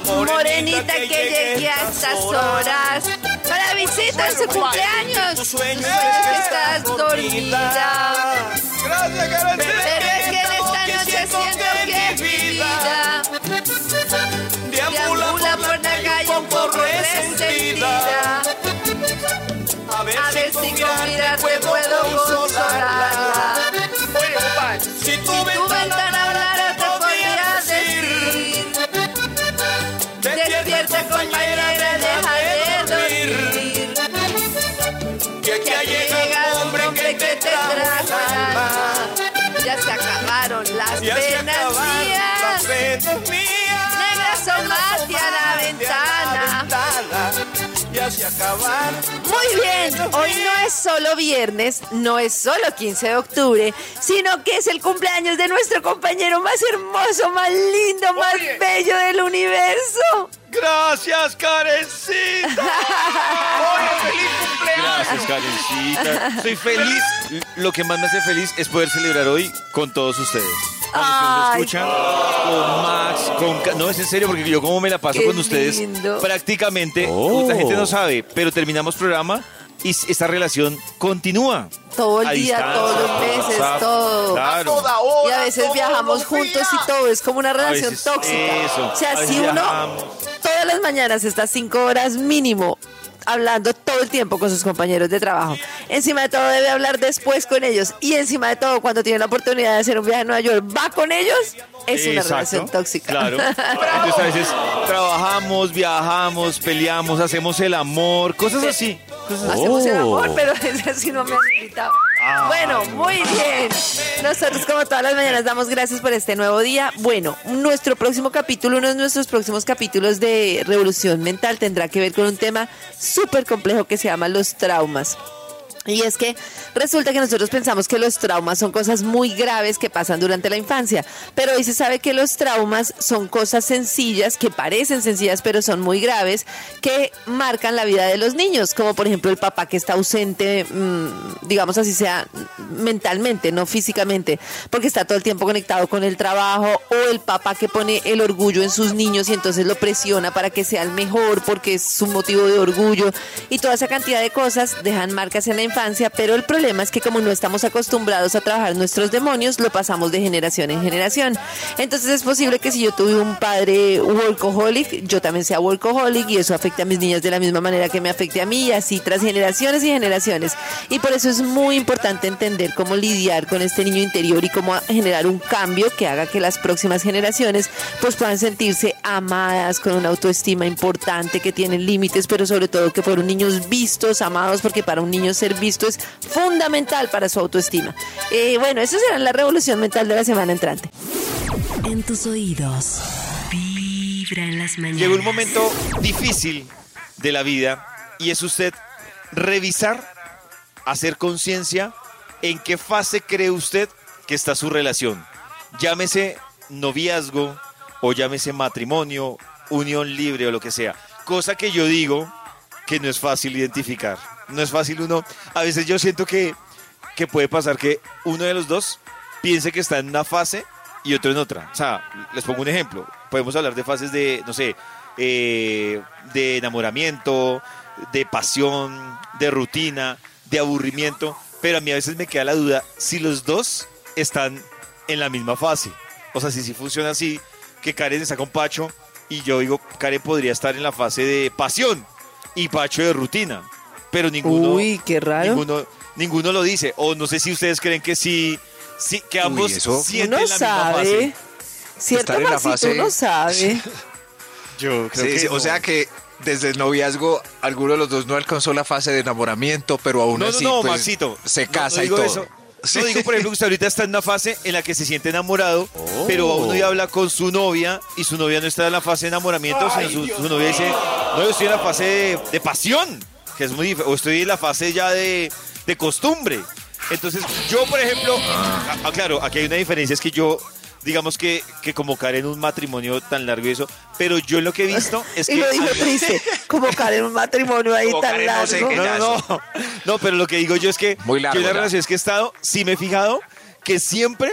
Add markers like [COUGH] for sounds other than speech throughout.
Morenita, que llegue a estas horas para visita en su cumpleaños. Tu sueño es que estás dormida. Gracias, Karencita. Pero es que en esta noche siento que mi vida deambula por la calle un poco resentida. A ver, A ver si con mirarte puedo consolarla. Si Tu ventana las penas mías. las penas mías. Negras asomaste a la ventana. Ya se acabaron. Muy bien, hoy no es solo viernes, no es solo 15 de octubre, sino que es el cumpleaños de nuestro compañero más hermoso, más lindo, más Oye. bello del universo. Gracias, Karencita. [LAUGHS] Oye, feliz cumpleaños. Gracias, Karencita. Estoy feliz. Lo que más me hace feliz es poder celebrar hoy con todos ustedes. Con los que nos Ay. escuchan, con Max, con... Ca- No, es en serio, porque yo como me la paso Qué con ustedes lindo. prácticamente. Oh. La gente no sabe, pero terminamos programa y s- esta relación continúa. Todo el A día, distancia, todos los meses, WhatsApp, todo. Claro. Toda hora, Y a veces todos viajamos los juntos días. y todo, es como una relación veces tóxica. eso, o sea, a veces si uno viajamos. todas las mañanas está cinco horas mínimo hablando todo el tiempo con sus compañeros de trabajo. Encima de todo debe hablar después con ellos y encima de todo cuando tiene la oportunidad de hacer un viaje a Nueva York, va con ellos, es una Exacto, relación tóxica. Claro. [LAUGHS] Entonces a veces trabajamos, viajamos, peleamos, hacemos el amor, cosas así. Cosas así. Hacemos el Oh. amor, pero [LAUGHS] es así no me han invitado. Bueno, muy bien. Nosotros como todas las mañanas damos gracias por este nuevo día. Bueno, nuestro próximo capítulo, uno de nuestros próximos capítulos de Revolución Mental tendrá que ver con un tema súper complejo que se llama los traumas. Y es que resulta que nosotros pensamos que los traumas son cosas muy graves que pasan durante la infancia, pero hoy se sabe que los traumas son cosas sencillas, que parecen sencillas, pero son muy graves, que marcan la vida de los niños, como por ejemplo el papá que está ausente, mm, digamos así sea, mentalmente, no físicamente, porque está todo el tiempo conectado con el trabajo, o el papá que pone el orgullo en sus niños y entonces lo presiona para que sea el mejor, porque es su motivo de orgullo, y toda esa cantidad de cosas dejan marcas en la infancia, pero el problema es que como no estamos acostumbrados a trabajar nuestros demonios, lo pasamos de generación en generación. Entonces es posible que si yo tuve un padre workaholic, yo también sea workaholic y eso afecte a mis niñas de la misma manera que me afecte a mí y así tras generaciones y generaciones. Y por eso es muy importante entender cómo lidiar con este niño interior y cómo generar un cambio que haga que las próximas generaciones pues puedan sentirse amadas con una autoestima importante, que tienen límites, pero sobre todo que fueron niños vistos, amados, porque para un niño ser visto es fundamental para su autoestima. Eh, bueno, eso será la revolución mental de la semana entrante. En tus oídos. Vibra en las mañanas. Llegó un momento difícil de la vida y es usted revisar, hacer conciencia en qué fase cree usted que está su relación. Llámese noviazgo o llámese matrimonio, unión libre o lo que sea. Cosa que yo digo que no es fácil identificar. No es fácil uno. A veces yo siento que, que puede pasar que uno de los dos piense que está en una fase y otro en otra. O sea, les pongo un ejemplo. Podemos hablar de fases de, no sé, eh, de enamoramiento, de pasión, de rutina, de aburrimiento. Pero a mí a veces me queda la duda si los dos están en la misma fase. O sea, si sí funciona así, que Karen está con Pacho y yo digo, Karen podría estar en la fase de pasión y Pacho de rutina. Pero ninguno, Uy, qué raro. ninguno, ninguno lo dice. O no sé si ustedes creen que sí, sí que ambos eso- sienten Uno la sabe. misma fase. Cierto, Estar en la Maxito, fase- uno sabe. [LAUGHS] Yo creo Sí, que sí, no. O sea que desde el noviazgo alguno de los dos no alcanzó la fase de enamoramiento, pero aún No, así no, pues, Maxito. se casa no y todo. eso. No digo, por ejemplo, que usted ahorita está en una fase en la que se siente enamorado, pero aún hoy habla con su novia y su novia no está en la fase de enamoramiento, sino su, su novia dice, no, yo estoy en la fase de, de pasión, que es muy o estoy en la fase ya de, de costumbre. Entonces, yo, por ejemplo, ah, ah, claro, aquí hay una diferencia, es que yo, digamos que, que como Karen un matrimonio tan largo y eso, pero yo lo que he visto [LAUGHS] es Y que... lo dijo triste, [LAUGHS] como en un matrimonio ahí Como tan Karen, no sé largo. No, no, no. [LAUGHS] No, pero lo que digo yo es que Muy largo yo en las ya. relaciones que he estado, sí me he fijado que siempre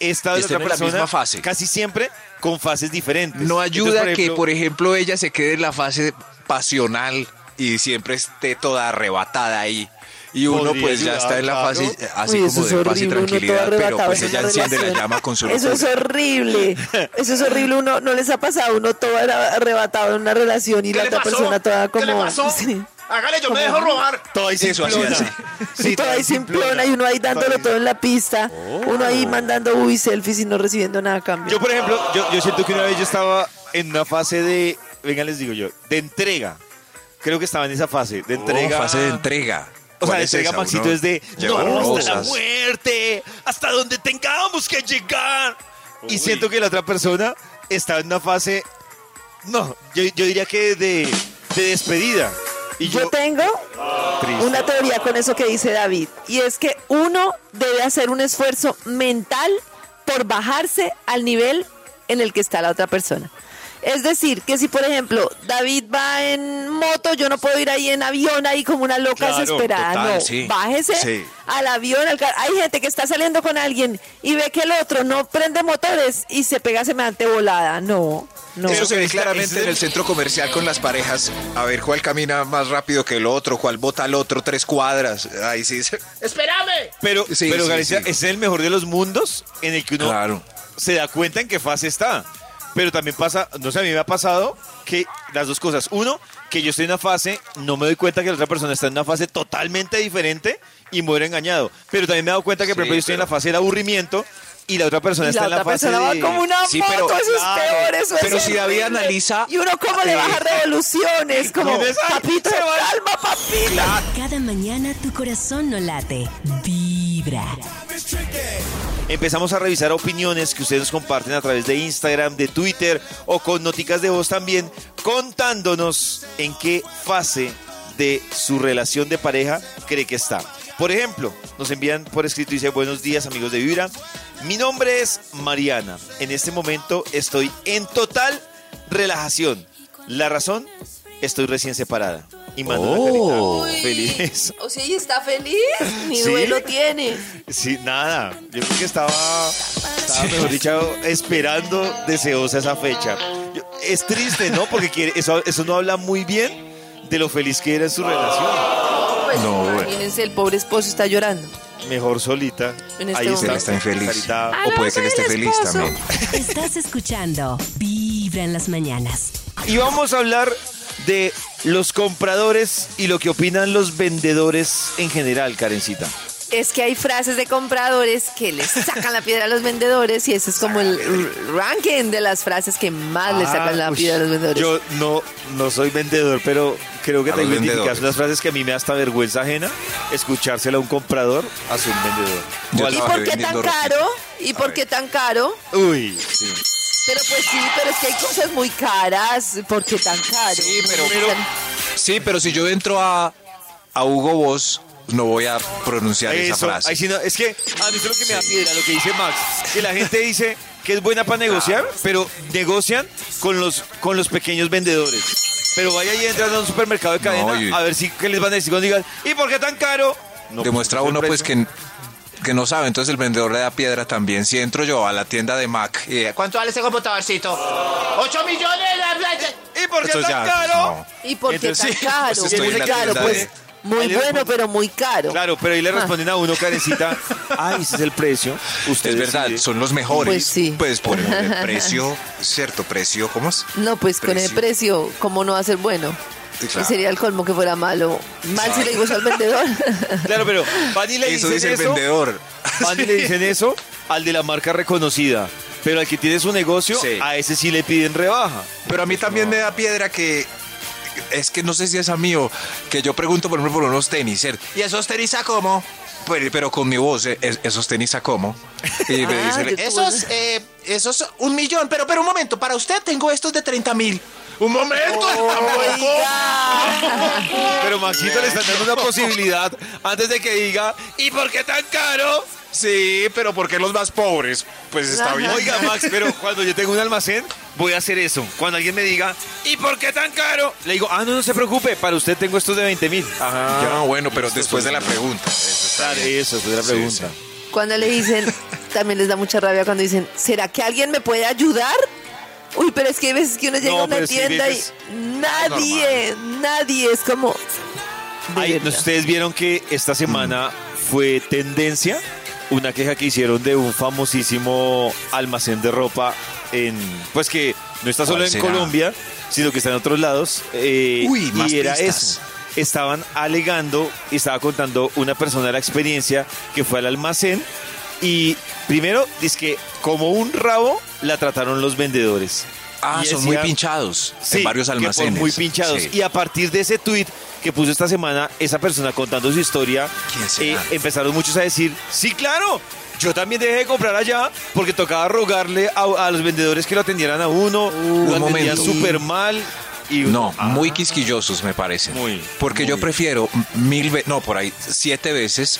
he estado en otra en la misma fase. casi siempre con fases diferentes. No ayuda Entonces, que, por ejemplo, ella se quede en la fase pasional y siempre esté toda arrebatada ahí. Y uno Podría pues ya está en la fase así Uy, como de paz y tranquilidad, pero arrebatado pues ella enciende la relación. llama con su Eso es horrible. Eso es horrible. Uno no les ha pasado uno todo arrebatado en una relación y la otra persona toda como. ¿Qué le pasó? [LAUGHS] Sí. Hágale, yo me dejo robar. todo ahí Eso así, simplona. así. Sí, todo ahí simplona y uno ahí dándolo todo en la pista. Uno ahí mandando uy selfies y no recibiendo nada a cambio. Yo, por ejemplo, yo, yo siento que una vez yo estaba en una fase de, venga, les digo yo, de entrega. Creo que estaba en esa fase, de entrega. Oh, fase de entrega. O sea, ¿Cuál de es entrega esa? Maxito es de no, hasta la muerte, hasta donde tengamos que llegar. Y siento que la otra persona está en una fase, no, yo, yo diría que de, de despedida. Y yo, Yo tengo una teoría con eso que dice David, y es que uno debe hacer un esfuerzo mental por bajarse al nivel en el que está la otra persona. Es decir, que si por ejemplo David va en moto, yo no puedo ir ahí en avión ahí como una loca Claro, desesperada. total, no, sí. bájese Sí. al avión. al car- Hay gente que está saliendo con alguien y ve que el otro no prende motores y se pega semejante volada. No, no. Eso se ve claramente en el centro comercial con las parejas. A ver cuál camina más rápido que el otro, cuál bota al otro tres cuadras. Ahí sí. ¡Espérame! Pero, Sí, pero sí, Galicia, sí. es el mejor de los mundos en el que uno Claro. se da cuenta en qué fase está. Pero también pasa, no sé, a mí me ha pasado que las dos cosas. Uno, que yo estoy en una fase, no me doy cuenta que la otra persona está en una fase totalmente diferente y muero engañado. Pero también me he dado cuenta que, por ejemplo, yo estoy en la fase del aburrimiento y la otra persona Y está la en la otra fase persona de... va como una Sí, moto, pero- eso es claro, peor, eso pero es si David analiza, Y uno cómo le eh, baja revoluciones, como, papito, se va. calma, papito. Cada mañana tu corazón no late, vibra. Empezamos a revisar opiniones que ustedes comparten a través de Instagram, de Twitter o con noticas de voz también, contándonos en qué fase de su relación de pareja cree que está. Por ejemplo, nos envían por escrito y dice buenos días amigos de Vibra. Mi nombre es Mariana. En este momento estoy en total relajación. La razón, estoy recién separada. Y mando una carita feliz. O sea, y está feliz, ni Sí. duelo tiene. Sí, nada. Yo creo que estaba, estaba mejor dicho, esperando deseosa esa fecha. Yo- es triste, ¿no? Porque quiere, eso, eso no habla muy bien de lo feliz que era en su relación. Pues No, bueno. imagínense, el pobre esposo está llorando. Mejor solita. En este Ahí. Él está infeliz. O puede que él esté feliz también. Estás escuchando Vibra en las mañanas. Y vamos a hablar de los compradores y lo que opinan los vendedores en general, Karencita. Es que hay frases de compradores que les sacan la piedra a los vendedores y ese es como el ranking de las frases que más le sacan la Ah, uy, piedra a los vendedores. Yo no, no soy vendedor, pero creo que identificadas vendedores. unas frases que a mí me da hasta vergüenza ajena escuchársela a un comprador a su vendedor. ¿Y por qué tan caro? ¿Y por qué tan caro? Uy, sí. Pero pues sí, pero es que hay cosas muy caras. ¿Por qué tan caro? Sí, pero, sí, pero si yo entro a, a Hugo Boss, no voy a pronunciar esa Eso, frase. ahí sí no- es que a mí es lo que me da piedra, lo que dice Max, que la gente dice que es buena para negociar, pero negocian con los, con los pequeños vendedores. Pero vaya y entran a un supermercado de cadena No, y- a ver si qué les van a decir cuando digan, ¿y por qué tan caro? No, Demuestra pues, uno pues que, que no sabe, entonces el vendedor le da piedra también. Si entro yo a la tienda de Mac y de- ¿Cuánto vale ese computadorcito? ¡Ocho millones! ¿Y por qué Entonces tan ya, caro? ¿Y por qué Entonces, tan caro? pues estoy muy en la caro, tienda pues. de- Muy Ahí bueno, pero muy caro. Claro, pero ahí le responden a uno, Karencita, [LAUGHS] ay, ese es el precio. Usted Es verdad, decide. son los mejores. Pues sí. Pues por el, [LAUGHS] precio, cierto, precio, ¿cómo es? No, pues con el precio, ¿cómo no va a ser bueno? Sí, claro. Sería el colmo que fuera malo. Mal si le digo eso al vendedor. [LAUGHS] Claro, pero van y le Eso dicen dice el eso, vendedor. van y le dicen [LAUGHS] eso al de la marca reconocida. Pero al que tiene su negocio, Sí. a ese sí le piden rebaja. Pero a mí también me da piedra que es que no sé si es a mí o que yo pregunto por ejemplo por unos tenis. ¿cierto? ¿Y esos tenis a cómo? pero, pero con mi voz, eh, es- esos tenis a cómo. Y me Ah, dice, yo- Esos, eh, esos, un millón. Pero, pero un momento, para usted tengo estos de 30 mil. Un momento, Oiga. Pero Maxito le están dando una posibilidad antes de que diga, ¿y por qué tan caro? sí, pero ¿por qué los más pobres? Pues está Ajá. bien. Oiga, Max, pero cuando yo tengo un almacén, voy a hacer eso. Cuando alguien me diga, ¿y por qué tan caro? Le digo, ah, no, no se preocupe, para usted tengo estos de 20 mil. Ya, bueno, pero después de la pregunta. Eso está bien. eso es la Sí, pregunta. Cuando le dicen, también les da mucha rabia cuando dicen, ¿será que alguien me puede ayudar? Uy, pero es que hay veces que uno llega No, a una tienda y nadie, nadie es como... de Ay. Ustedes vieron que esta semana fue tendencia una queja que hicieron de un famosísimo almacén de ropa en, pues que no está solo ¿Cuál en será? Colombia, sino que está en otros lados. eh, Uy, más y era pistas. eso. Estaban alegando y estaba contando una persona la experiencia que fue al almacén y primero dice que como un rabo la trataron los vendedores. Ah, Y son muy pinchados Sí, en varios almacenes. muy pinchados. Sí. Y a partir de ese tweet que puso esta semana, esa persona contando su historia, eh, empezaron muchos a decir, sí, claro, yo también dejé de comprar allá porque tocaba rogarle a, a los vendedores que lo atendieran a uno, lo un atendían momento. súper mal. Y No, Ah, muy quisquillosos me parecen. Muy, Porque yo prefiero mil veces, no, por ahí, siete veces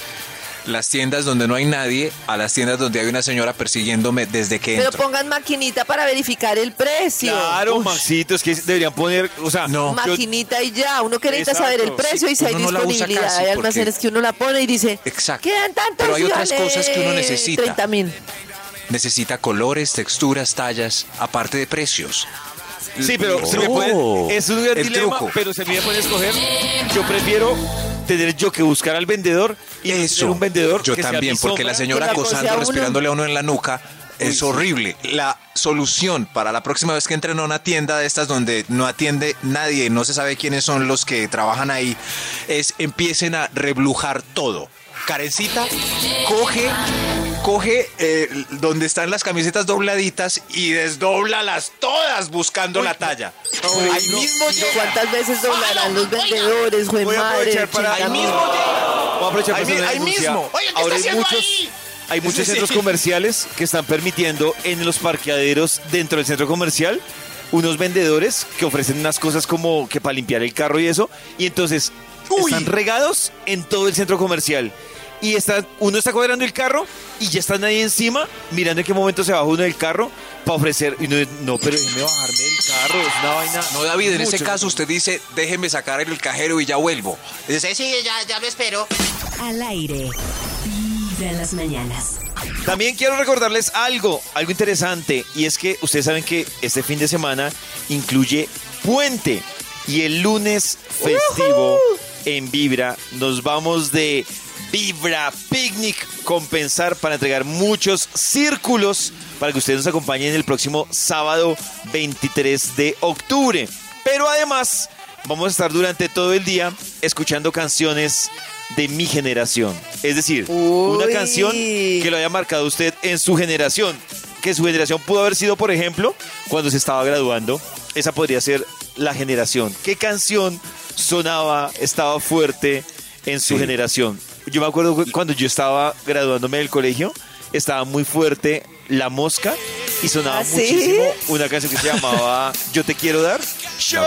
las tiendas donde no hay nadie a las tiendas donde hay una señora persiguiéndome desde que Pero entro. pongan maquinita para verificar el precio. Claro, Ush, Maxito, es que deberían poner, o sea, No. yo- Maquinita y ya, uno que necesita Exacto, saber el precio y si hay uno no la usa disponibilidad. casi hay almacenes porque- que uno la pone y dice, Exacto. quedan tantos Pero hay otras cosas que uno necesita. 30 mil. Necesita colores, texturas, tallas, aparte de precios. Sí, pero se me Oh. puede, es un gran El dilema, truco. pero se me puede escoger. Yo prefiero tener yo que buscar al vendedor Eso. un vendedor Yo que también, porque la señora a acosando, respirándole a uno en la nuca, es horrible. La solución para la próxima vez que entren a una tienda de estas donde no atiende nadie, no se sabe quiénes son los que trabajan ahí, es empiecen a reblujar todo. Karencita, coge, coge eh, donde están las camisetas dobladitas y desdóblalas todas buscando la talla. Ahí mismo llega. ¿Cuántas veces doblarán los vendedores, güey Voy a madre? aprovechar para 80 ahí mismo. Voy a aprovechar para Ahí hacer mi- una ahí denuncia. mismo. Oye, ¿qué Ahora está hay muchos, ahí? hay [LAUGHS] muchos Sí. centros comerciales que están permitiendo en los parqueaderos dentro del centro comercial unos vendedores que ofrecen unas cosas como que para limpiar el carro y eso. Y entonces Uy. están regados en todo el centro comercial. Y está, uno está cuadrando el carro y ya están ahí encima mirando en qué momento se baja uno del carro para ofrecer. Y no, no, pero déjeme bajarme del carro, es una vaina. No, David, en ese caso usted dice, déjeme sacar el cajero y ya vuelvo. Sí, sí, ya, ya lo espero. Al aire. Vibra en las mañanas. También quiero recordarles algo, algo interesante, y es que ustedes saben que este fin de semana incluye puente y el lunes festivo en Vibra nos vamos de Vibra Picnic compensar para entregar muchos círculos para que ustedes nos acompañen el próximo sábado 23 de octubre. Pero además vamos a estar durante todo el día escuchando canciones de mi generación. Es decir, una canción que lo haya marcado usted en su generación. Que su generación pudo haber sido, por ejemplo, cuando se estaba graduando. Esa podría ser la generación. ¿Qué canción sonaba, estaba fuerte en su generación? Yo me acuerdo cuando yo estaba graduándome del colegio, estaba muy fuerte La Mosca y sonaba ¿Ah, sí? muchísimo una canción que se llamaba Yo te quiero dar. Yo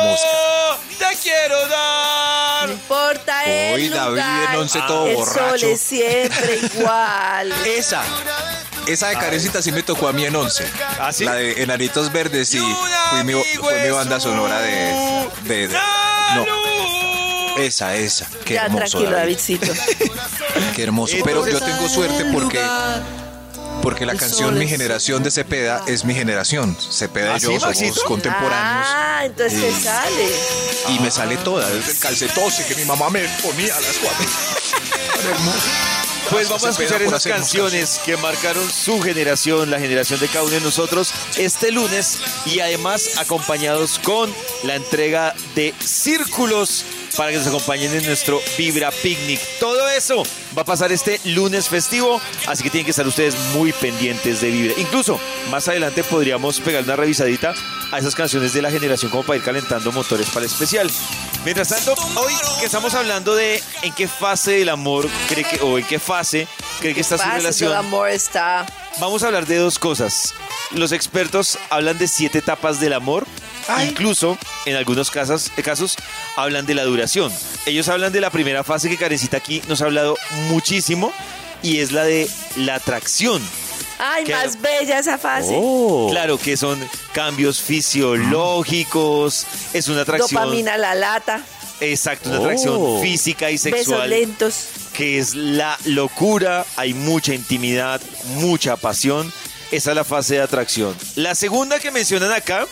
te quiero dar. No importa el David lugar, en once todo el borracho. sol es siempre igual. [LAUGHS] Esa, esa de Karencita sí me tocó a mí en 11. ¿Ah, sí? La de Enanitos Verdes y fue mi, fue mi banda sonora de... de- de- no. Esa, esa. Qué ya, hermoso, tranquilo, David. Davidcito. [LAUGHS] Qué hermoso. Pero yo tengo suerte porque... Porque la canción Mi Generación de Cepeda es mi generación. Cepeda ¿Ah, y yo sí, somos Maxito? contemporáneos. Ah, entonces te sale. Y me sale toda, desde el calcetose que mi mamá me ponía a las cuatro. Pues vamos a escuchar esas canciones que marcaron su generación, la generación de cada uno de nosotros, este lunes y además acompañados con la entrega de círculos para que nos acompañen en nuestro Vibra Picnic. Todo eso va a pasar este lunes festivo, así que tienen que estar ustedes muy pendientes de Vibra. Incluso más adelante podríamos pegar una revisadita a esas canciones de la generación como para ir calentando motores para el especial. Mientras tanto, hoy que estamos hablando de en qué fase del amor cree que, o en qué fase cree que está su relación, El amor está. Vamos a hablar de dos cosas. Los expertos hablan de siete etapas del amor. Incluso, en algunos casos, casos, hablan de la duración. Ellos hablan de la primera fase que Karencita aquí nos ha hablado muchísimo y es la de la atracción. Ay, más bella esa fase. Oh. Claro que son cambios fisiológicos, es una atracción. Dopamina a la lata. Exacto, una atracción física y Besos sexual lentos. Que es la locura, hay mucha intimidad, mucha pasión. Esa es la fase de atracción. La segunda que mencionan acá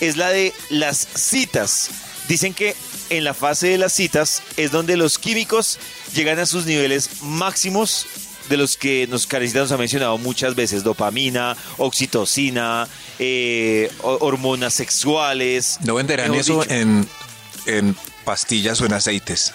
es la de las citas. Dicen que en la fase de las citas es donde los químicos llegan a sus niveles máximos de los que nos Karencita nos ha mencionado muchas veces, dopamina, oxitocina, eh, ho- hormonas sexuales. ¿No venderán eso en, en pastillas o en aceites?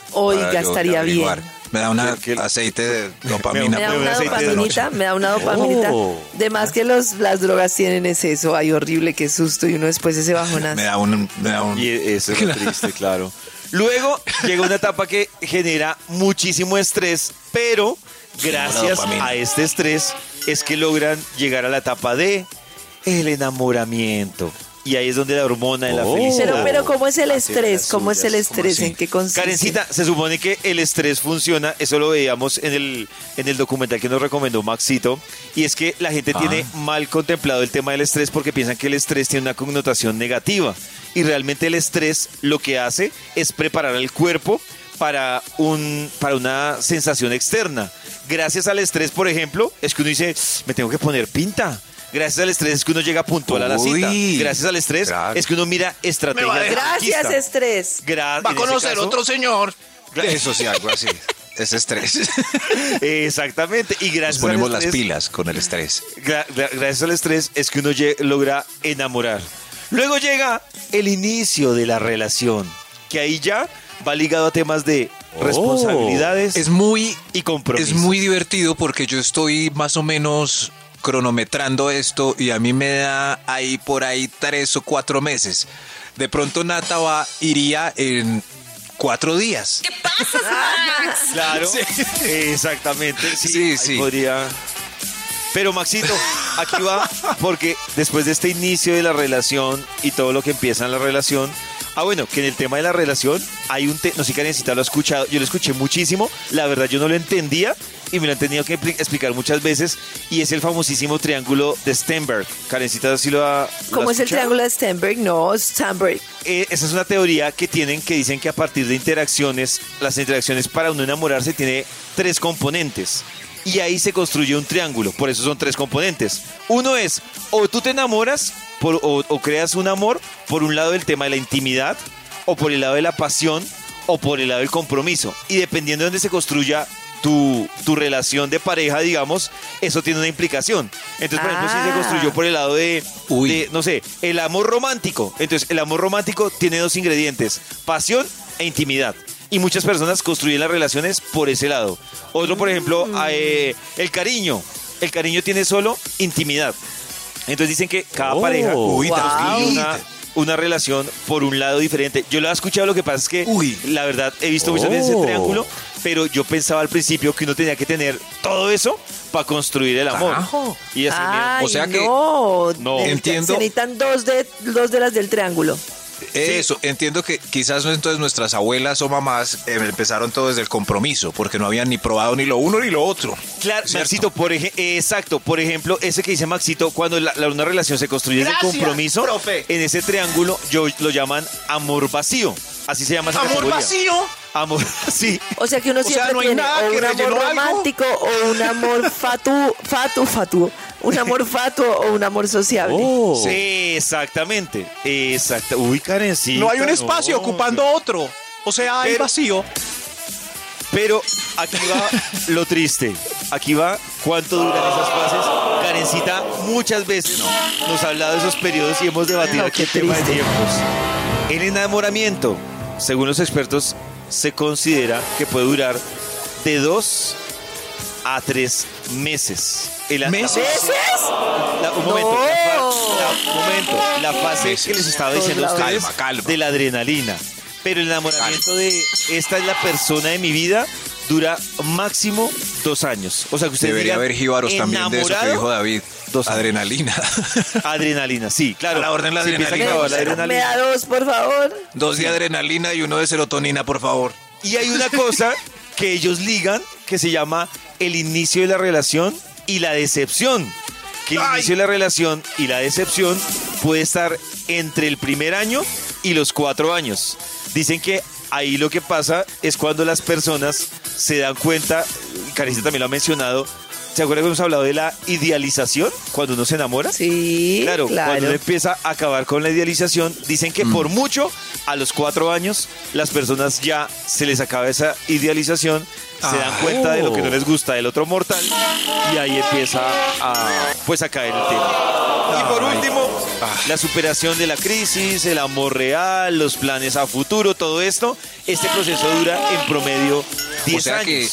Estaría averiguar. bien. Me da un ¿Qué- qué- aceite de [LAUGHS] dopamina. Me da una dopaminita, me da una dopaminita. Oh. De más que los, las drogas tienen es eso. Ay, horrible, qué susto. Y uno después ese bajonazo. Me da un... Me da un Y eso es lo triste, claro. Luego llega una etapa que genera muchísimo estrés, pero gracias a este estrés es que logran llegar a la etapa de el enamoramiento. Y ahí es donde la hormona de la felicidad. Pero, pero, ¿cómo es el estrés? ¿Cómo es el estrés? ¿En qué consiste? Karencita, se supone que el estrés funciona, eso lo veíamos en el, en el documental que nos recomendó Maxito, y es que la gente tiene mal contemplado el tema del estrés porque piensan que el estrés tiene una connotación negativa, y realmente el estrés lo que hace es preparar al cuerpo para, un, para una sensación externa. Gracias al estrés, por ejemplo, es que uno dice, me tengo que poner pinta. Gracias al estrés es que uno llega puntual a la cita. Gracias al estrés claro. es que uno mira estrategias. Gracias, conquista. estrés. Gra- Va a conocer caso- otro señor. Eso sí, algo así. Es estrés. [LAUGHS] Exactamente. Y Nos gracias ponemos al las estrés, pilas con el estrés. gra- gra- gracias al estrés es que uno logra enamorar. Luego llega el inicio de la relación, que ahí ya va ligado a temas de responsabilidades Es muy y compromisos. Es muy divertido porque yo estoy más o menos cronometrando esto y a mí me da ahí por ahí tres o cuatro meses. De pronto Nata va, iría en cuatro días. [LAUGHS] Claro, exactamente. Sí, Sí, sí. podría. Pero Maxito, aquí va, porque después de este inicio de la relación y todo lo que empieza en la relación, ah bueno, que en el tema de la relación hay un, te no sé si Karencita lo ha escuchado, yo lo escuché muchísimo, la verdad yo no lo entendía y me lo han tenido que expli- explicar muchas veces y es el famosísimo triángulo de Stenberg. Karencita sí lo ha. lo ¿Cómo es el triángulo de Stenberg? No, Stenberg. Eh, esa es una teoría que tienen que dicen que a partir de interacciones, las interacciones para uno enamorarse tiene tres componentes. Y ahí se construye un triángulo, por eso son tres componentes. Uno es, o tú te enamoras por- o, o creas un amor por un lado del tema de la intimidad, o por el lado de la pasión, o por el lado del compromiso. Y dependiendo de dónde se construya tu, tu relación de pareja, digamos, eso tiene una implicación. Entonces, por ejemplo, si se Ah. construyó por el lado de, de, no sé, el amor romántico. Entonces, el amor romántico tiene dos ingredientes, pasión e intimidad. Y muchas personas construyen las relaciones por ese lado. Otro, por ejemplo, eh, el cariño. El cariño tiene solo intimidad. Entonces dicen que cada pareja Uy, Wow. construye una, una relación por un lado diferente. Yo lo he escuchado, lo que pasa es que Uy. la verdad he visto muchas veces el triángulo, pero yo pensaba al principio que uno tenía que tener todo eso para construir el amor. Carajo. Y mira, Ay, o sea que- no. No. Entiendo. Se necesitan dos de, dos de las del triángulo. Eso, entiendo que quizás entonces nuestras abuelas o mamás eh, empezaron todo desde el compromiso, porque no habían ni probado ni lo uno ni lo otro. Claro, ¿Cierto? Maxito, por ej- exacto, por ejemplo, ese que dice Maxito, cuando la, la- una relación se construye Gracias, compromiso, profe. en ese triángulo yo lo llaman amor vacío. Así se llama esa Amor categoría. vacío. Amor, [LAUGHS] sí. O sea que uno O sea, siempre no hay tiene nada o que un amor algo. romántico o un amor fatu, fatu, fatu. Un amor [LAUGHS] fatuo o un amor sociable. Sí, exactamente. Exacto. Uy, Karencita. No hay un espacio no. ocupando otro. O sea, hay Pero- vacío. Pero aquí va lo triste. Aquí va cuánto duran esas fases. Karencita muchas veces nos ha hablado de esos periodos y hemos debatido No, aquí qué el tema de triste. tiempos. El enamoramiento, según los expertos, se considera que puede durar de dos a tres meses. El- ¿Meses? la- un momento, la, un momento, la fase que les estaba diciendo a ustedes. Calma, calma. de la adrenalina. pero el enamoramiento de esta es la persona de mi vida dura máximo dos años. O sea que usted Debería haber jíbaros también de eso que dijo David. Dos. Adrenalina. [LAUGHS] Adrenalina, sí, claro. A la orden la adrenalina. acabar la Me adrenalina. da dos, por favor. Dos de adrenalina y uno de serotonina, por favor. Y hay una cosa que ellos ligan que se llama el inicio de la relación y la decepción. Que el inicio de la relación y la decepción puede estar entre el primer año y los cuatro años. Dicen que ahí lo que pasa es cuando las personas se dan cuenta, y Carissa también lo ha mencionado, ¿se acuerdan que hemos hablado de la idealización cuando uno se enamora? Sí, Claro, claro. cuando uno empieza a acabar con la idealización, dicen que por mucho, a los cuatro años, las personas ya se les acaba esa idealización, se dan Ah. cuenta de lo que no les gusta del otro mortal y ahí empieza a, pues, a caer el tema. Y por último, Ah. la superación de la crisis, el amor real, los planes a futuro, todo esto, este proceso dura en promedio 10 O sea años. que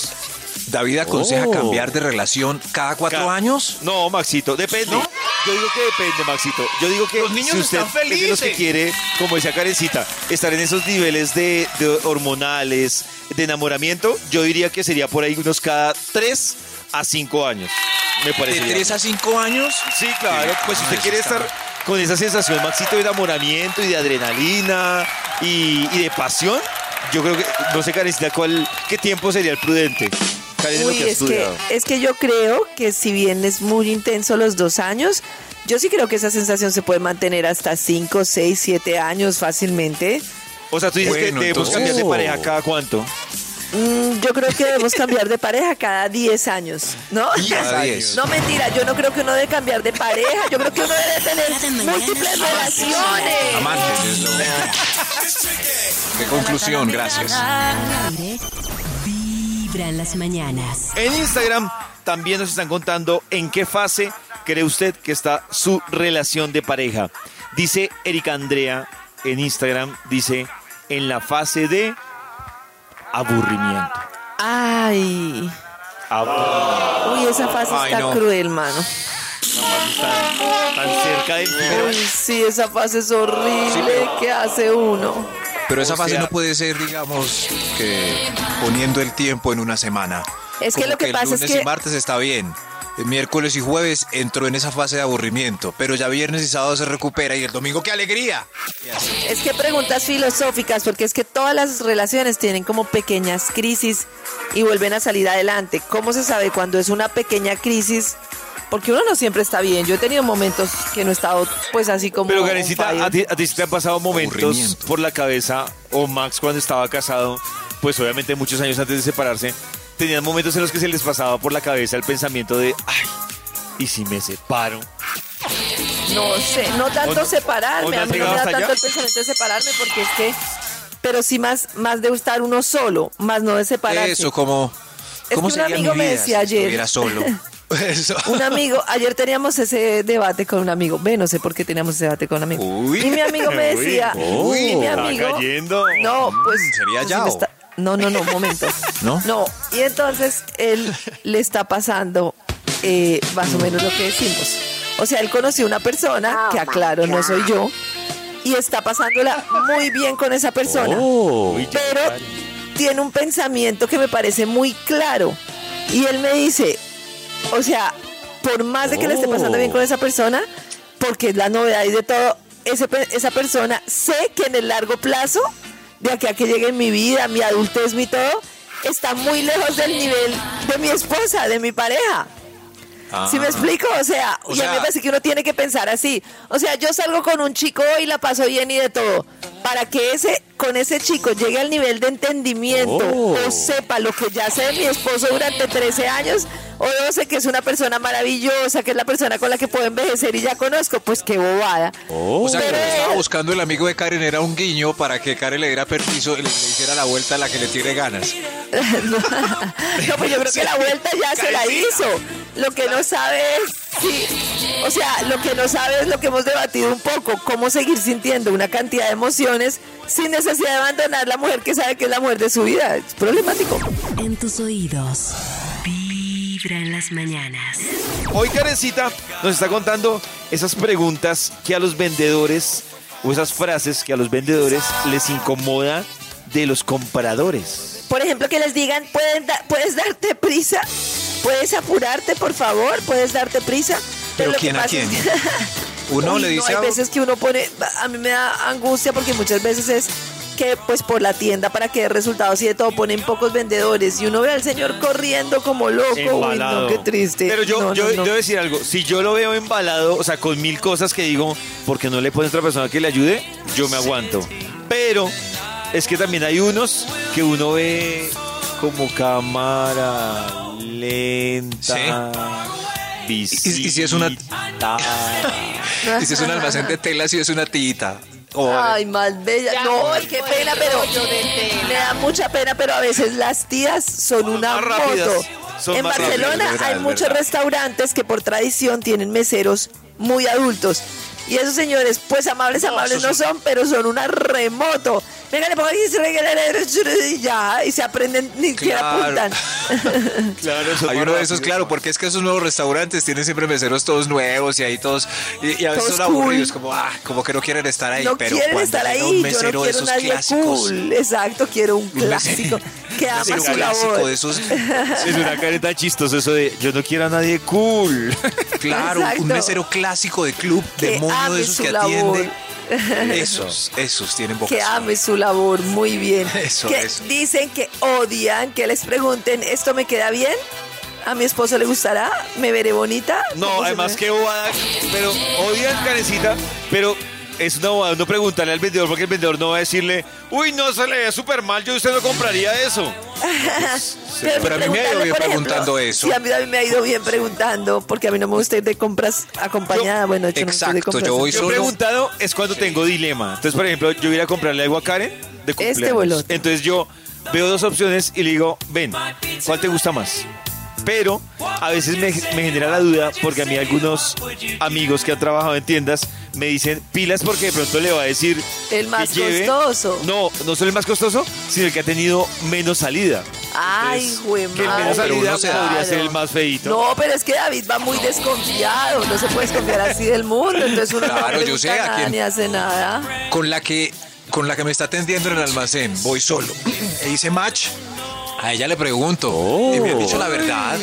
David aconseja Oh. cambiar de relación cada cuatro Ca- años. No, Maxito, depende. ¿No? Yo digo que depende, Maxito. Yo digo que Los niños si usted están es de los que felices. quiere, como decía Karencita, estar en esos niveles de, de hormonales, de enamoramiento, yo diría que sería por ahí unos cada 3 a 5 años. Me De parece. tres a cinco años. Sí, claro. Pues si usted Ah, quiere estar con esa sensación, Maxito, de enamoramiento y de adrenalina y, y de pasión, yo creo que, no sé, Karencita, ¿cuál, ¿qué tiempo sería el prudente? Karen, lo Uy, que ha es que, es que yo creo que si bien es muy intenso los dos años, yo sí creo que esa sensación se puede mantener hasta cinco, seis, siete años fácilmente. O sea, tú dices que debemos entonces- cambiar de pareja cada cuánto. Mm, yo creo que debemos cambiar de pareja cada 10 años, ¿no? Cada [LAUGHS] diez. No mentira, yo no creo que uno debe cambiar de pareja, yo creo que uno debe tener múltiples amantes. relaciones. Amantes es lo Qué conclusión, gracias. Vibra en las mañanas. En Instagram también nos están contando en qué fase cree usted que está su relación de pareja. Dice Erika Andrea en Instagram, dice en la fase de aburrimiento. Ay, Aburrimiento. uy, esa fase Ay, está no. cruel, mano. Tan, tan cerca del final. Uy, sí, esa fase es horrible. ¿Qué hace uno? Pero esa O fase sea- no puede ser, digamos, que poniendo el tiempo en una semana. Es que Como lo que el pasa es lunes que- y martes está bien. El miércoles y jueves entró en esa fase de aburrimiento, pero ya viernes y sábado se recupera y el domingo ¡qué alegría! Es que preguntas filosóficas, porque es que todas las relaciones tienen como pequeñas crisis y vuelven a salir adelante. ¿Cómo se sabe cuando es una pequeña crisis? Porque uno no siempre está bien. Yo he tenido momentos que no he estado pues así como... Pero Karencita. ¿a ti, a ti te han pasado momentos por la cabeza, o Max cuando estaba casado, pues obviamente muchos años antes de separarse, tenían momentos en los que se les pasaba por la cabeza el pensamiento de, ay, ¿y si me separo? No sé, no tanto ¿O no- o separarme, no a mí no me da tanto allá? el pensamiento de separarme porque es que... Pero sí más, más de estar uno solo, más no de separarse. Eso, como... Es ¿Cómo que un amigo mi me decía si ayer- solo? [LAUGHS] Eso. Un amigo, ayer teníamos ese debate con un amigo, ve, no sé por qué teníamos ese debate con un amigo. Uy. Y mi amigo me [LAUGHS] decía, Uy, y mi está amigo, cayendo. no, pues Sería pues, me está- no, no, no, un momento. [LAUGHS] ¿No? No, y entonces él le está pasando eh, más o menos lo que decimos. O sea, él conoció una persona, que aclaro, no soy yo, y está pasándola muy bien con esa persona Uy, ya, pero tiene un pensamiento que me parece muy claro. Y él me dice, o sea, por más de que le esté pasando bien con esa persona, porque es la novedad y de todo, ese esa persona sé que en el largo plazo, de aquí a que llegue mi vida, mi adultez, mi todo, está muy lejos del nivel de mi esposa, de mi pareja. ¿Sí me explico? O sea, O y a mí me parece que uno tiene que pensar así. O sea, yo salgo con un chico y la paso bien y de todo. Para que ese, con ese chico llegue al nivel de entendimiento Oh. o sepa lo que ya sé de mi esposo durante 13 años, o yo sé que es una persona maravillosa, que es la persona con la que puedo envejecer y ya conozco, pues qué bobada. O sea, que lo que estaba buscando el amigo de Karen era un guiño para que Karen le diera permiso y le, le hiciera la vuelta a la que le tiene ganas. [LAUGHS] no, pues yo creo que la vuelta ya se la hizo. Lo que no sabe es, sí, o sea, lo que no sabe es lo que hemos debatido un poco, cómo seguir sintiendo una cantidad de emociones sin necesidad de abandonar la mujer que sabe que es la mujer de su vida. Es problemático. En tus oídos. Vibra en las mañanas. Hoy Karencita nos está contando esas preguntas que a los vendedores o esas frases que a los vendedores les incomoda de los compradores. Por ejemplo, que les digan, ¿pueden da- ¿puedes darte prisa? ¿Puedes apurarte, por favor? ¿Puedes darte prisa? ¿Pero quién a quién? Uno [LAUGHS] Uy, le no, dice hay a- veces que uno pone, a mí me da angustia porque muchas veces es que pues por la tienda para que dé resultados y de todo ponen pocos vendedores y uno ve al señor corriendo como loco. Uy, Embalado. no, qué triste. Pero yo, No, yo no, decir algo. Si yo lo veo embalado, o sea, con mil cosas que digo, porque no le pone otra persona que le ayude, yo me aguanto. Pero es que también hay unos que uno ve como cámara lenta. Y- y si es una-. [LAUGHS] [LAUGHS] Y si es un almacén de telas y es una tita. O- Ay, más bella. No, ay, qué pena, pero me da mucha pena, pero a veces las tías son una moto. Son en Barcelona rápidas, es verdad, hay muchos verdad. restaurantes que por tradición tienen meseros muy adultos. Y esos señores, pues amables, amables no son, pero son una remoto. Venga, le pongo aquí y ya, y se aprenden, ni siquiera [LAUGHS] Claro. apuntan. Claro, son Hay uno de esos, claro, porque es que esos nuevos restaurantes tienen siempre meseros todos nuevos y ahí todos, y, y a veces Todos son cool. aburridos, como, ah, como que no quieren estar ahí. no pero quieren estar ahí, un yo mesero no de quiero esos clásicos, cool. Exacto, quiero un [LAUGHS] clásico que un ama mesero su clásico labor. de esos, [LAUGHS] Es una careta chistosa eso de yo no quiero a nadie cool. claro, Exacto. un mesero clásico de club, de Que ame de esos que labor. Esos, esos tienen que vocación. ame su labor, muy bien. [LAUGHS] Eso, que eso. dicen que odian, que les pregunten, ¿esto me queda bien? ¿A mi esposo le gustará? ¿Me veré bonita? No, ¿Cómo se además que bobada, pero odian carecita, pero es bobada no preguntarle al vendedor porque el vendedor no va a decirle, uy, no, se le ve súper mal, yo usted no compraría eso. [LAUGHS] Pero a mí me ha ido bien preguntando eso. Sí, a mí, a mí me ha ido bien preguntando, porque a mí no me gusta ir de compras acompañada. Yo- bueno, yo no estoy de exacto, compras. yo voy Yo he preguntado es cuando tengo dilema. Entonces, por ejemplo, yo voy a ir a comprarle algo a Karen de cumpleaños. Este o el otro. Entonces yo veo dos opciones y le digo, ven, ¿cuál te gusta más? Pero a veces me, me genera la duda porque a mí algunos amigos que han trabajado en tiendas me dicen pilas porque de pronto le va a decir El más que lleve- costoso. No, no solo el más costoso, sino el que ha tenido menos salida. Ay, güey, Que el menos salida uno podría ser el más feito. No, pero es que David va muy desconfiado. No se puede desconfiar así del mundo. Entonces uno Claro, no yo sé a nada quién- ni hace nada. con la que con la que me está atendiendo en el almacén, voy solo. E hice match. A ella le pregunto y me han dicho la verdad.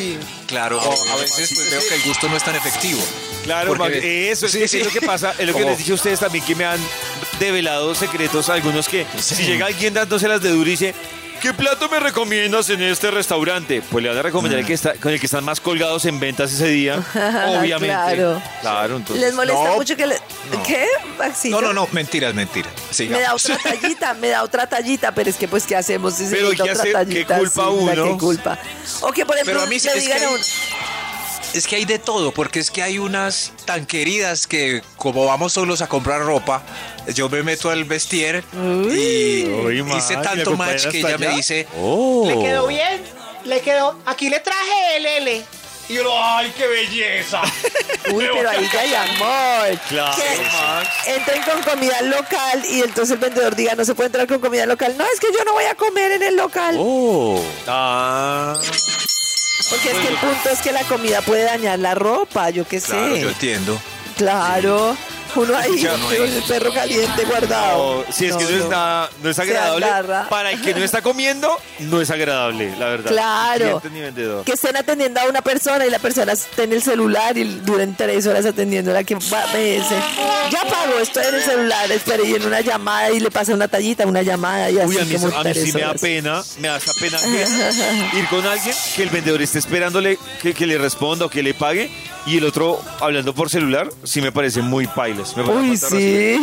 Claro, o a veces pues veo que el gusto no es tan efectivo. Claro, Porque- Max, eso es, Sí, que sí. es lo que pasa, es lo que les dije a ustedes también que me han develado secretos algunos que si llega alguien dándoselas de duro y dice ¿Qué plato me recomiendas en este restaurante? Pues le van a recomendar el que está, con el que están más colgados en ventas ese día, [LAUGHS] obviamente. Claro. Claro, entonces. Les molesta No, mucho que le... ¿Qué, Maxito? No, no, no, mentiras, mentiras. Me da otra tallita, me da otra tallita, pero es que pues ¿qué hacemos? Si Pero ¿qué otra hace- qué culpa sí, uno? ¿Qué culpa? O que por ejemplo Pero a mí sí le que digan a uno, Es que hay de todo, porque es que hay unas tan queridas que como vamos solos a comprar ropa, yo me meto al vestier y Uy, hice Max, ¿le tanto match que ella me dice, Le quedó bien, le quedó. Aquí le traje el L. Y yo, ¡ay, qué belleza! [LAUGHS] Uy, pero ahí ya hay amor. Claro, Que Max. entren con comida local y entonces el vendedor diga, no se puede entrar con comida local. No, es que yo no voy a comer en el local. Oh. Ah. Porque es que el punto es que la comida puede dañar la ropa, yo qué sé. claro, yo entiendo. Claro. Uno ahí, hay- [LAUGHS] el perro caliente guardado. Si es que no, es no. nada- no es agradable. Para el que no está comiendo, no es agradable, la verdad. Claro. Ni ni. Que estén atendiendo a una persona y la persona esté en el celular y duren tres horas atendiéndola que va, me dice, ya pago, estoy en el celular, espere, y en una llamada y le pasa una tallita, una llamada y así Uy, a mí, como a sí me da pena, me da pena [LAUGHS] ir con alguien que el vendedor esté esperándole que, que le responda o que le pague y el otro hablando por celular, sí me parece muy pailes. Me parece Uy, sí.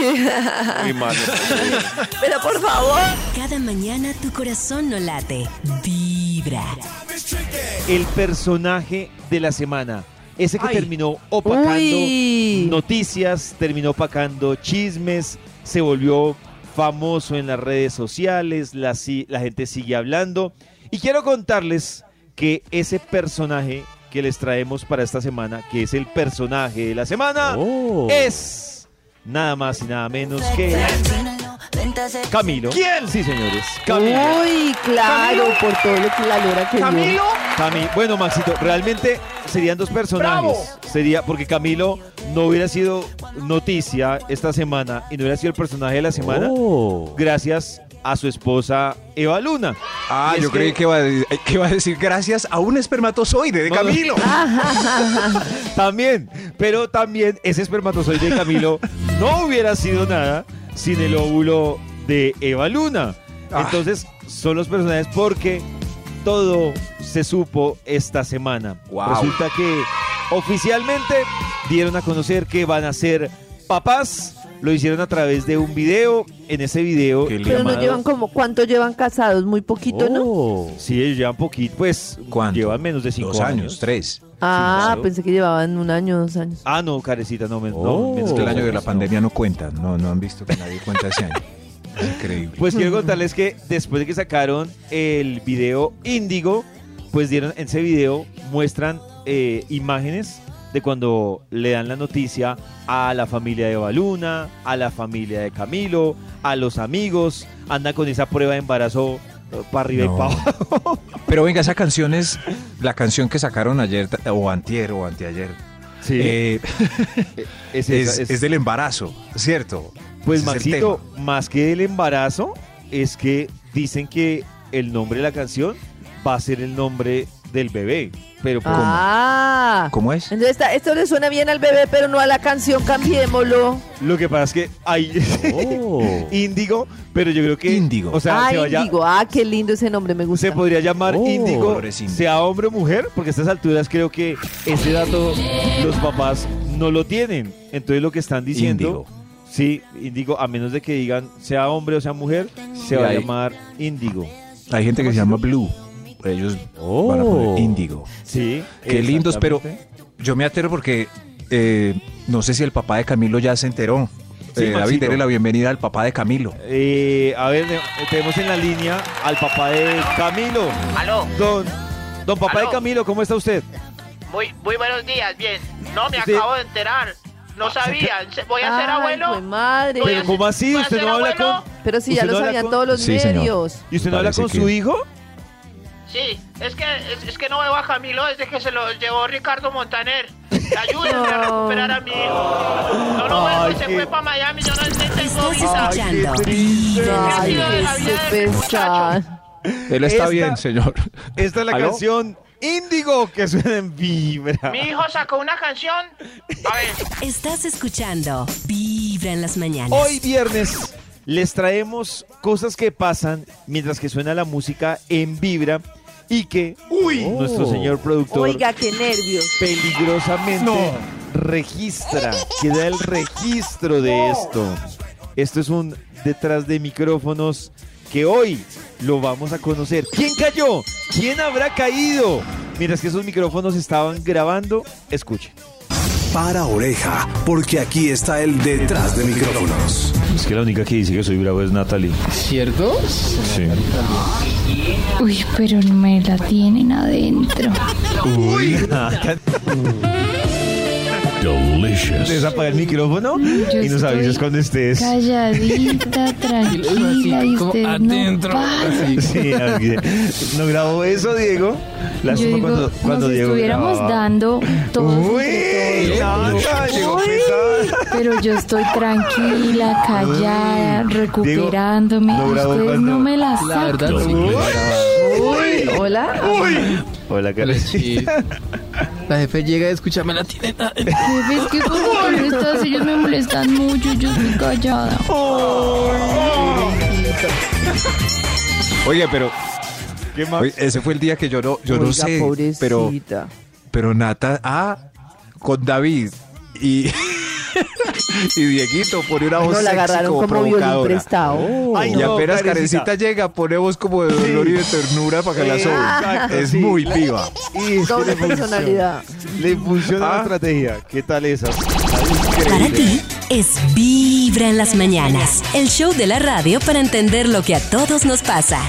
Muy mal. me parece. [LAUGHS] Pero por favor. Cada mañana tu corazón no late, vibra. El personaje de la semana. Ese que terminó opacando Uy. noticias, terminó opacando chismes, se volvió famoso en las redes sociales, la gente sigue hablando. Y quiero contarles que ese personaje que les traemos para esta semana, que es el personaje de la semana, es nada más y nada menos que Camilo. ¿Quién? Sí, señores. Camilo. Uy, claro, por todo lo que la lora que Camilo, Cami, bueno, Maxito, realmente serían dos personajes. Sería porque Camilo no hubiera sido noticia esta semana y no hubiera sido el personaje de la semana. Gracias a su esposa Eva Luna. Ah, yo creí que iba, a, de- que iba a decir gracias a un espermatozoide de No, no. Camilo. [LAUGHS] También, pero también ese espermatozoide de Camilo no hubiera sido nada sin el óvulo de Eva Luna. Ah. Entonces, son los personajes porque todo se supo esta semana. Wow. Resulta que oficialmente dieron a conocer que van a ser papás. Lo hicieron a través de un video. En ese video. Pero no llevan como, ¿cuánto llevan casados? Muy poquito, ¿no? Oh. Sí, ellos llevan poquito, pues ¿Cuánto? llevan menos de cinco Dos años, tres. Ah, pensé que llevaban un año, dos años. Ah, no, carecita, no, men- no, que el año de la pandemia no cuenta. No, no han visto que nadie cuenta ese año. Increíble. Pues quiero contarles que después de que sacaron el video Índigo, pues dieron en ese video muestran eh, imágenes de cuando le dan la noticia a la familia de Baluna, a la familia de Camilo, a los amigos, anda con esa prueba de embarazo para arriba No. y para abajo. [LAUGHS] Pero venga, esa canción es la canción que sacaron ayer, o antier, o anteayer. Sí, Eh, [LAUGHS] es, es, esa, es- es del embarazo, ¿cierto? Pues Maxito, más que del embarazo, es que dicen que el nombre de la canción va a ser el nombre del bebé. Pero pues, Ah. ¿Cómo es? Entonces esto le suena bien al bebé, pero no a la canción, cambiémoslo. lo que pasa es que hay [LAUGHS] Índigo, pero yo creo que Índigo. O sea, ah, se, vaya- Índigo. Ah, qué lindo ese nombre, me gusta. se podría llamar Oh, Índigo, sea hombre o mujer, porque a estas alturas creo que ese dato los papás no lo tienen. Entonces lo que están diciendo, Índigo. sí, Índigo, a menos de que digan sea hombre o sea mujer, se va a llamar Índigo. Hay gente que se llama Blue. Ellos van a poner Índigo. Sí. Qué lindos, pero yo me aterro porque eh, no sé si el papá de Camilo ya se enteró. Sí, Eh, David, dele la bienvenida al papá de Camilo. Eh, a ver, eh, tenemos en la línea al papá de Camilo. Aló, Don, don papá Aló. de Camilo, ¿cómo está usted? muy, muy buenos días, bien. No, me Usted- acabo de enterar. No sabía. ¿Voy a ser Ay, abuelo? madre. Voy a Pero ¿cómo así? voy a ¿Usted no habla abuelo? con...? Pero si ya ¿Usted lo sabían con- todos los Sí, señor. medios. ¿Y usted no habla con que- su hijo? Sí, es que, es, es que no veo a Camilo desde que se lo llevó Ricardo Montaner. Ayúdenme [LAUGHS] a recuperar a mi hijo. No, no, Ay, veo, se fue para Miami, yo no tengo Estás visa. escuchando qué triste. Ay, qué ese pesar. Él está Esta- bien, señor. Esta es la ¿Aló? canción Índigo que suena en Vibra. Mi hijo sacó una canción. A ver, Estás escuchando Vibra en las mañanas. Hoy viernes les traemos cosas que pasan mientras que suena la música en Vibra y que nuestro señor productor Oiga, qué nervios. peligrosamente registra, que da el registro de esto. Esto es un detrás de micrófonos que hoy lo vamos a conocer. ¿Quién cayó? ¿Quién habrá caído? Mientras que esos micrófonos estaban grabando, escuchen. Para oreja, porque aquí está el detrás de micrófonos. Es que la única que dice que soy bravo es Natalie. ¿Cierto? Sí. Uy, pero me la tienen adentro. [LAUGHS] Entonces apaga el micrófono y nos avisas cuando estés. Calladita, [LAUGHS] tranquila y usted adentro. no. Sí, así. no grabó eso, Diego. Yo Lástima digo, cuando, cuando nos Diego estuviéramos grababa. dando todos Uy. Nata, llegó Uy. pesada. Pero yo estoy tranquila, callada, Uy. recuperándome. Diego, no grabó Ustedes cuando- no me la La sacan. verdad, sí que lo grababa. Hola. Hola, Hola, Carlos. La jefe llega a escucharme la tiene adentro. [LAUGHS] Jefe, es que cuando estás, ellos me molestan mucho y yo estoy callada. Oye, pero ¿Qué más? oye, ese fue el día que yo no, yo no sé, pero, pero Nata, ah, con David y, [LAUGHS] y Dieguito pone una voz No la sexy agarraron como como violín prestado. Ay, Y no, apenas Karencita. Carecita llega, pone voz como de dolor y de ternura para que la sobe. Es sí. muy piba. Y es Doble personalidad. Le funciona la Ah. estrategia. ¿Qué tal esa? Para ti es Vibra en las mañanas, el show de la radio para entender lo que a todos nos pasa.